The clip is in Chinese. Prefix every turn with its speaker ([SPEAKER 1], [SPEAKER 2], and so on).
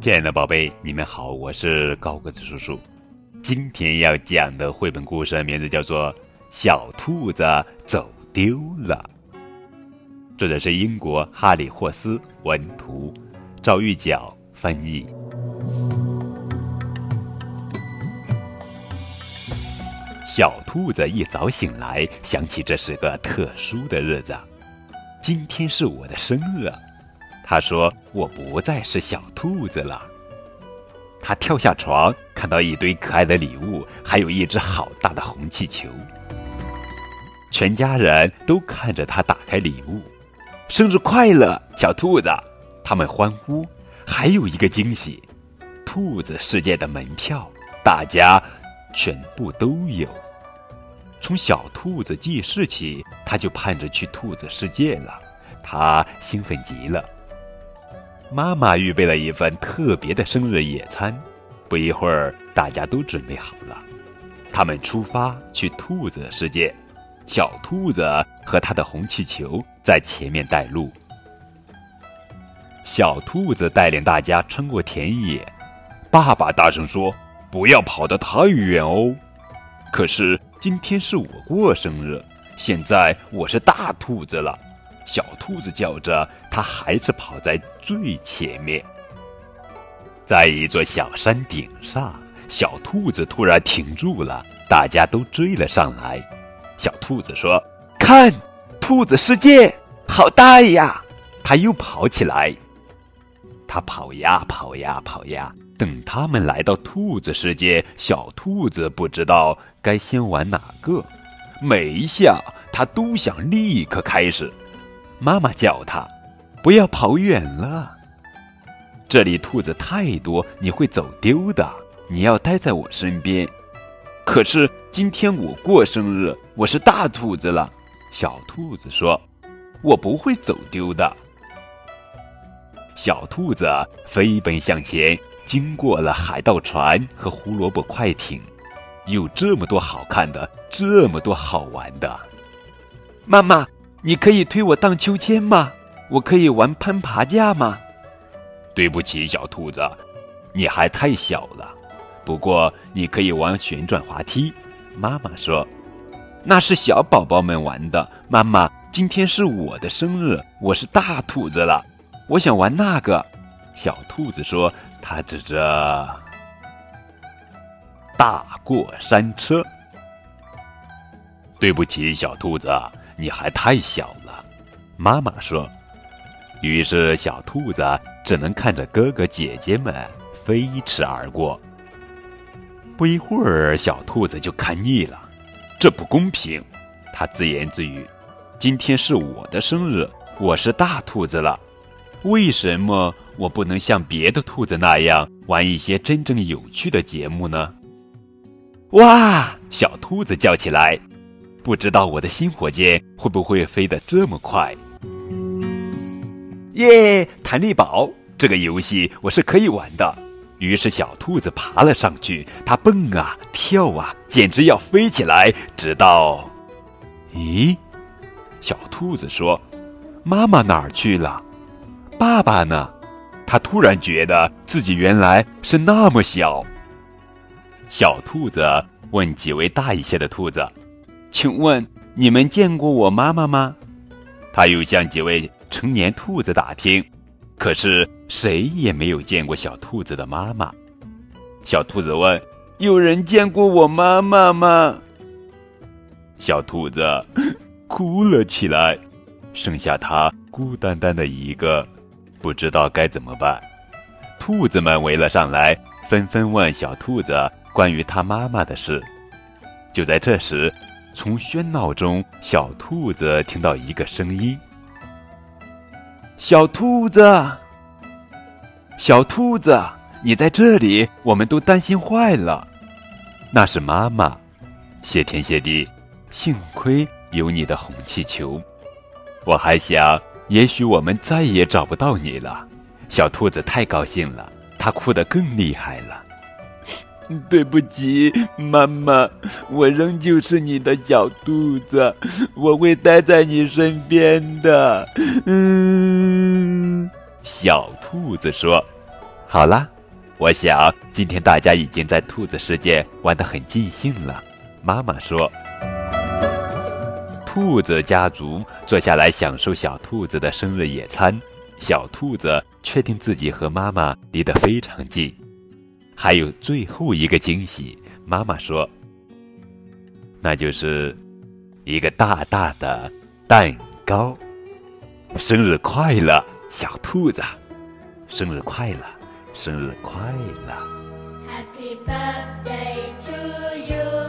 [SPEAKER 1] 亲爱的宝贝，你们好，我是高个子叔叔。今天要讲的绘本故事名字叫做《小兔子走丢了》，作者是英国哈里霍斯文图，赵玉角翻译。小兔子一早醒来，想起这是个特殊的日子，今天是我的生日。他说：“我不再是小兔子了。”他跳下床，看到一堆可爱的礼物，还有一只好大的红气球。全家人都看着他打开礼物，“生日快乐，小兔子！”他们欢呼。还有一个惊喜，兔子世界的门票，大家。全部都有。从小兔子记事起，他就盼着去兔子世界了，他兴奋极了。妈妈预备了一份特别的生日野餐，不一会儿，大家都准备好了，他们出发去兔子世界。小兔子和他的红气球在前面带路。小兔子带领大家穿过田野，爸爸大声说。不要跑得太远哦！可是今天是我过生日，现在我是大兔子了。小兔子叫着，它还是跑在最前面。在一座小山顶上，小兔子突然停住了，大家都追了上来。小兔子说：“看，兔子世界好大呀！”它又跑起来，它跑呀跑呀跑呀。等他们来到兔子世界，小兔子不知道该先玩哪个，每一下他都想立刻开始。妈妈叫他不要跑远了，这里兔子太多，你会走丢的。你要待在我身边。可是今天我过生日，我是大兔子了。小兔子说：“我不会走丢的。”小兔子飞奔向前。经过了海盗船和胡萝卜快艇，有这么多好看的，这么多好玩的。妈妈，你可以推我荡秋千吗？我可以玩攀爬架吗？对不起，小兔子，你还太小了。不过你可以玩旋转滑梯。妈妈说，那是小宝宝们玩的。妈妈，今天是我的生日，我是大兔子了，我想玩那个。小兔子说。他指着大过山车。对不起，小兔子，你还太小了。妈妈说。于是小兔子只能看着哥哥姐姐们飞驰而过。不一会儿，小兔子就看腻了，这不公平。他自言自语：“今天是我的生日，我是大兔子了。”为什么我不能像别的兔子那样玩一些真正有趣的节目呢？哇！小兔子叫起来，不知道我的新火箭会不会飞得这么快？耶！弹力宝这个游戏我是可以玩的。于是小兔子爬了上去，它蹦啊跳啊，简直要飞起来。直到，咦？小兔子说：“妈妈哪儿去了？”爸爸呢？他突然觉得自己原来是那么小。小兔子问几位大一些的兔子：“请问你们见过我妈妈吗？”他又向几位成年兔子打听，可是谁也没有见过小兔子的妈妈。小兔子问：“有人见过我妈妈吗？”小兔子 哭了起来，剩下他孤单单的一个。不知道该怎么办，兔子们围了上来，纷纷问小兔子关于他妈妈的事。就在这时，从喧闹中，小兔子听到一个声音：“小兔子，小兔子，你在这里，我们都担心坏了。”那是妈妈，谢天谢地，幸亏有你的红气球，我还想。也许我们再也找不到你了，小兔子太高兴了，它哭得更厉害了。对不起，妈妈，我仍旧是你的小兔子，我会待在你身边的。嗯，小兔子说：“好啦，我想今天大家已经在兔子世界玩得很尽兴了。妈妈说：“兔子家族坐下来享受小兔子的生日野餐。小兔子确定自己和妈妈离得非常近。还有最后一个惊喜，妈妈说，那就是一个大大的蛋糕。生日快乐，小兔子！生日快乐，生日快乐！”
[SPEAKER 2] Happy birthday to you.